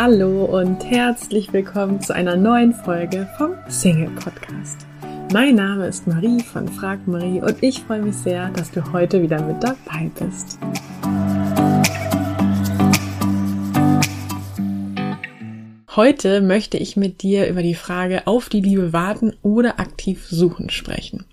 Hallo und herzlich willkommen zu einer neuen Folge vom Single Podcast. Mein Name ist Marie von Frag Marie und ich freue mich sehr, dass du heute wieder mit dabei bist. Heute möchte ich mit dir über die Frage auf die Liebe warten oder aktiv suchen sprechen.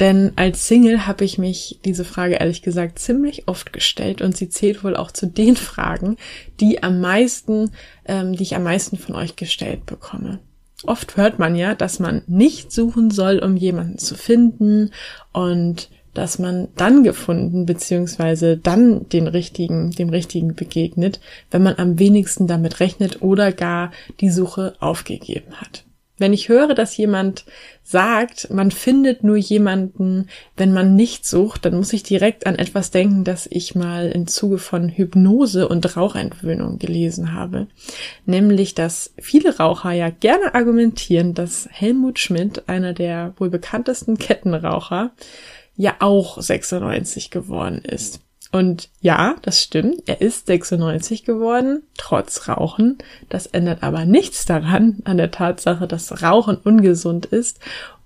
Denn als Single habe ich mich diese Frage ehrlich gesagt ziemlich oft gestellt und sie zählt wohl auch zu den Fragen, die am meisten, ähm, die ich am meisten von euch gestellt bekomme. Oft hört man ja, dass man nicht suchen soll, um jemanden zu finden und dass man dann gefunden beziehungsweise dann den richtigen, dem richtigen begegnet, wenn man am wenigsten damit rechnet oder gar die Suche aufgegeben hat. Wenn ich höre, dass jemand sagt, man findet nur jemanden, wenn man nicht sucht, dann muss ich direkt an etwas denken, das ich mal im Zuge von Hypnose und Rauchentwöhnung gelesen habe. Nämlich, dass viele Raucher ja gerne argumentieren, dass Helmut Schmidt, einer der wohl bekanntesten Kettenraucher, ja auch 96 geworden ist. Und ja, das stimmt, er ist 96 geworden, trotz Rauchen. Das ändert aber nichts daran, an der Tatsache, dass Rauchen ungesund ist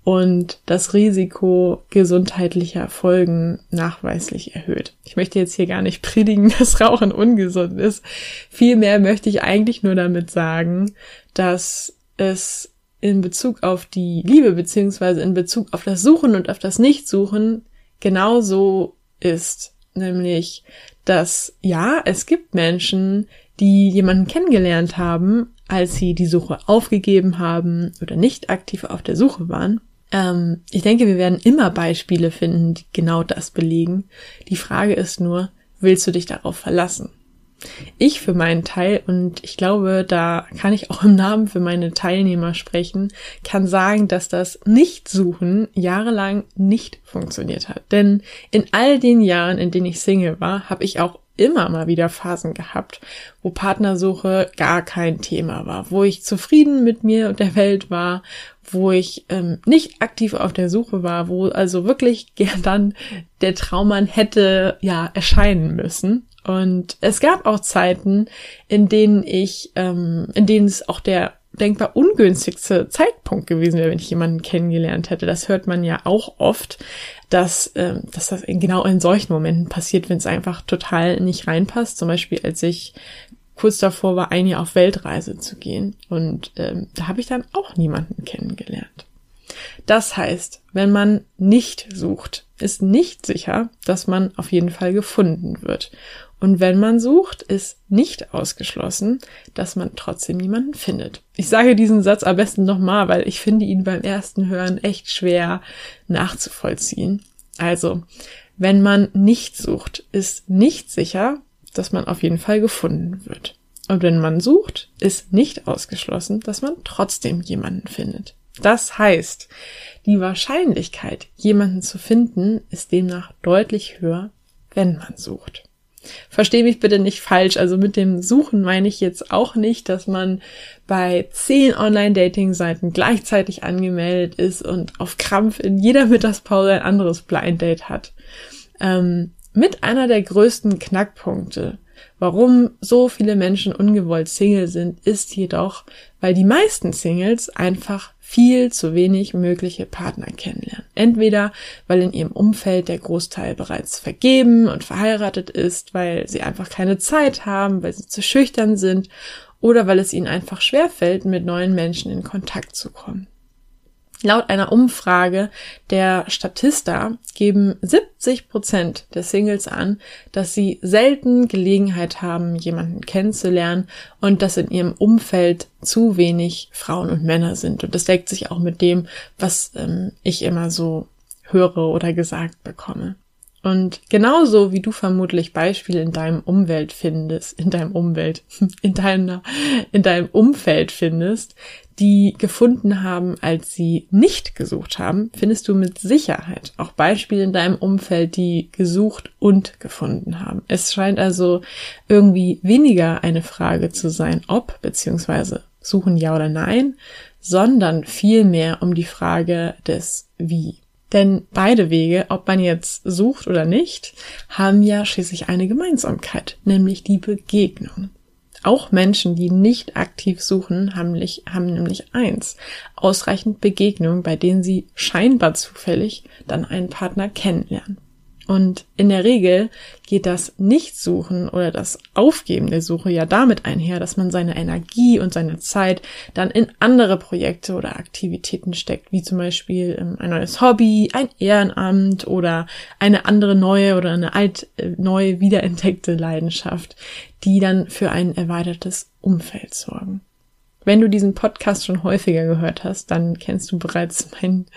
und das Risiko gesundheitlicher Folgen nachweislich erhöht. Ich möchte jetzt hier gar nicht predigen, dass Rauchen ungesund ist. Vielmehr möchte ich eigentlich nur damit sagen, dass es in Bezug auf die Liebe beziehungsweise in Bezug auf das Suchen und auf das Nichtsuchen genauso ist. Nämlich, dass ja, es gibt Menschen, die jemanden kennengelernt haben, als sie die Suche aufgegeben haben oder nicht aktiv auf der Suche waren. Ähm, ich denke, wir werden immer Beispiele finden, die genau das belegen. Die Frage ist nur, willst du dich darauf verlassen? Ich für meinen Teil, und ich glaube, da kann ich auch im Namen für meine Teilnehmer sprechen, kann sagen, dass das Nichtsuchen jahrelang nicht funktioniert hat. Denn in all den Jahren, in denen ich Single war, habe ich auch immer mal wieder Phasen gehabt, wo Partnersuche gar kein Thema war, wo ich zufrieden mit mir und der Welt war, wo ich ähm, nicht aktiv auf der Suche war, wo also wirklich gern dann der Traummann hätte ja erscheinen müssen. Und es gab auch Zeiten, in denen ich, ähm, in denen es auch der denkbar ungünstigste Zeitpunkt gewesen wäre, wenn ich jemanden kennengelernt hätte. Das hört man ja auch oft, dass, ähm, dass das genau in solchen Momenten passiert, wenn es einfach total nicht reinpasst. Zum Beispiel, als ich kurz davor war, ein Jahr auf Weltreise zu gehen. Und ähm, da habe ich dann auch niemanden kennengelernt. Das heißt, wenn man nicht sucht, ist nicht sicher, dass man auf jeden Fall gefunden wird. Und wenn man sucht, ist nicht ausgeschlossen, dass man trotzdem niemanden findet. Ich sage diesen Satz am besten nochmal, weil ich finde ihn beim ersten Hören echt schwer nachzuvollziehen. Also, wenn man nicht sucht, ist nicht sicher, dass man auf jeden Fall gefunden wird. Und wenn man sucht, ist nicht ausgeschlossen, dass man trotzdem jemanden findet. Das heißt, die Wahrscheinlichkeit, jemanden zu finden, ist demnach deutlich höher, wenn man sucht. Versteh mich bitte nicht falsch. Also mit dem Suchen meine ich jetzt auch nicht, dass man bei zehn Online-Dating-Seiten gleichzeitig angemeldet ist und auf Krampf in jeder Mittagspause ein anderes Blind Date hat. Ähm, mit einer der größten Knackpunkte Warum so viele Menschen ungewollt Single sind, ist jedoch, weil die meisten Singles einfach viel zu wenig mögliche Partner kennenlernen. Entweder weil in ihrem Umfeld der Großteil bereits vergeben und verheiratet ist, weil sie einfach keine Zeit haben, weil sie zu schüchtern sind oder weil es ihnen einfach schwerfällt, mit neuen Menschen in Kontakt zu kommen. Laut einer Umfrage der Statista geben 70 Prozent der Singles an, dass sie selten Gelegenheit haben, jemanden kennenzulernen und dass in ihrem Umfeld zu wenig Frauen und Männer sind. Und das deckt sich auch mit dem, was ähm, ich immer so höre oder gesagt bekomme. Und genauso wie du vermutlich Beispiele in deinem Umwelt findest, in deinem Umwelt, in deiner, in deinem Umfeld findest, die gefunden haben, als sie nicht gesucht haben, findest du mit Sicherheit auch Beispiele in deinem Umfeld, die gesucht und gefunden haben. Es scheint also irgendwie weniger eine Frage zu sein, ob beziehungsweise suchen ja oder nein, sondern vielmehr um die Frage des Wie. Denn beide Wege, ob man jetzt sucht oder nicht, haben ja schließlich eine Gemeinsamkeit, nämlich die Begegnung. Auch Menschen, die nicht aktiv suchen, haben, haben nämlich eins, ausreichend Begegnungen, bei denen sie scheinbar zufällig dann einen Partner kennenlernen. Und in der Regel geht das Nichtsuchen oder das Aufgeben der Suche ja damit einher, dass man seine Energie und seine Zeit dann in andere Projekte oder Aktivitäten steckt, wie zum Beispiel ähm, ein neues Hobby, ein Ehrenamt oder eine andere neue oder eine alt, äh, neue wiederentdeckte Leidenschaft, die dann für ein erweitertes Umfeld sorgen. Wenn du diesen Podcast schon häufiger gehört hast, dann kennst du bereits mein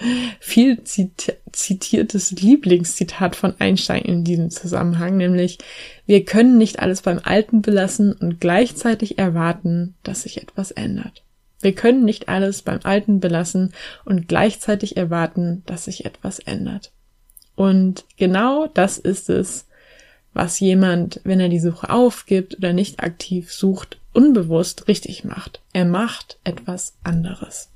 viel zitiertes Lieblingszitat von Einstein in diesem Zusammenhang, nämlich wir können nicht alles beim Alten belassen und gleichzeitig erwarten, dass sich etwas ändert. Wir können nicht alles beim Alten belassen und gleichzeitig erwarten, dass sich etwas ändert. Und genau das ist es, was jemand, wenn er die Suche aufgibt oder nicht aktiv sucht, unbewusst richtig macht. Er macht etwas anderes.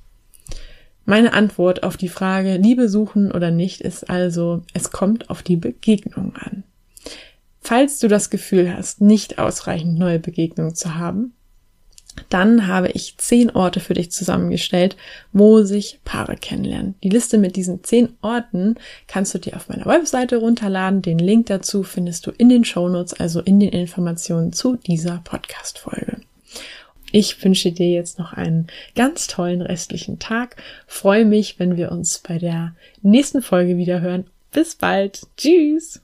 Meine Antwort auf die Frage Liebe suchen oder nicht ist also, es kommt auf die Begegnung an. Falls du das Gefühl hast, nicht ausreichend neue Begegnungen zu haben, dann habe ich zehn Orte für dich zusammengestellt, wo sich Paare kennenlernen. Die Liste mit diesen zehn Orten kannst du dir auf meiner Webseite runterladen. Den Link dazu findest du in den Shownotes, also in den Informationen zu dieser Podcast-Folge. Ich wünsche dir jetzt noch einen ganz tollen restlichen Tag. Freue mich, wenn wir uns bei der nächsten Folge wieder hören. Bis bald. Tschüss.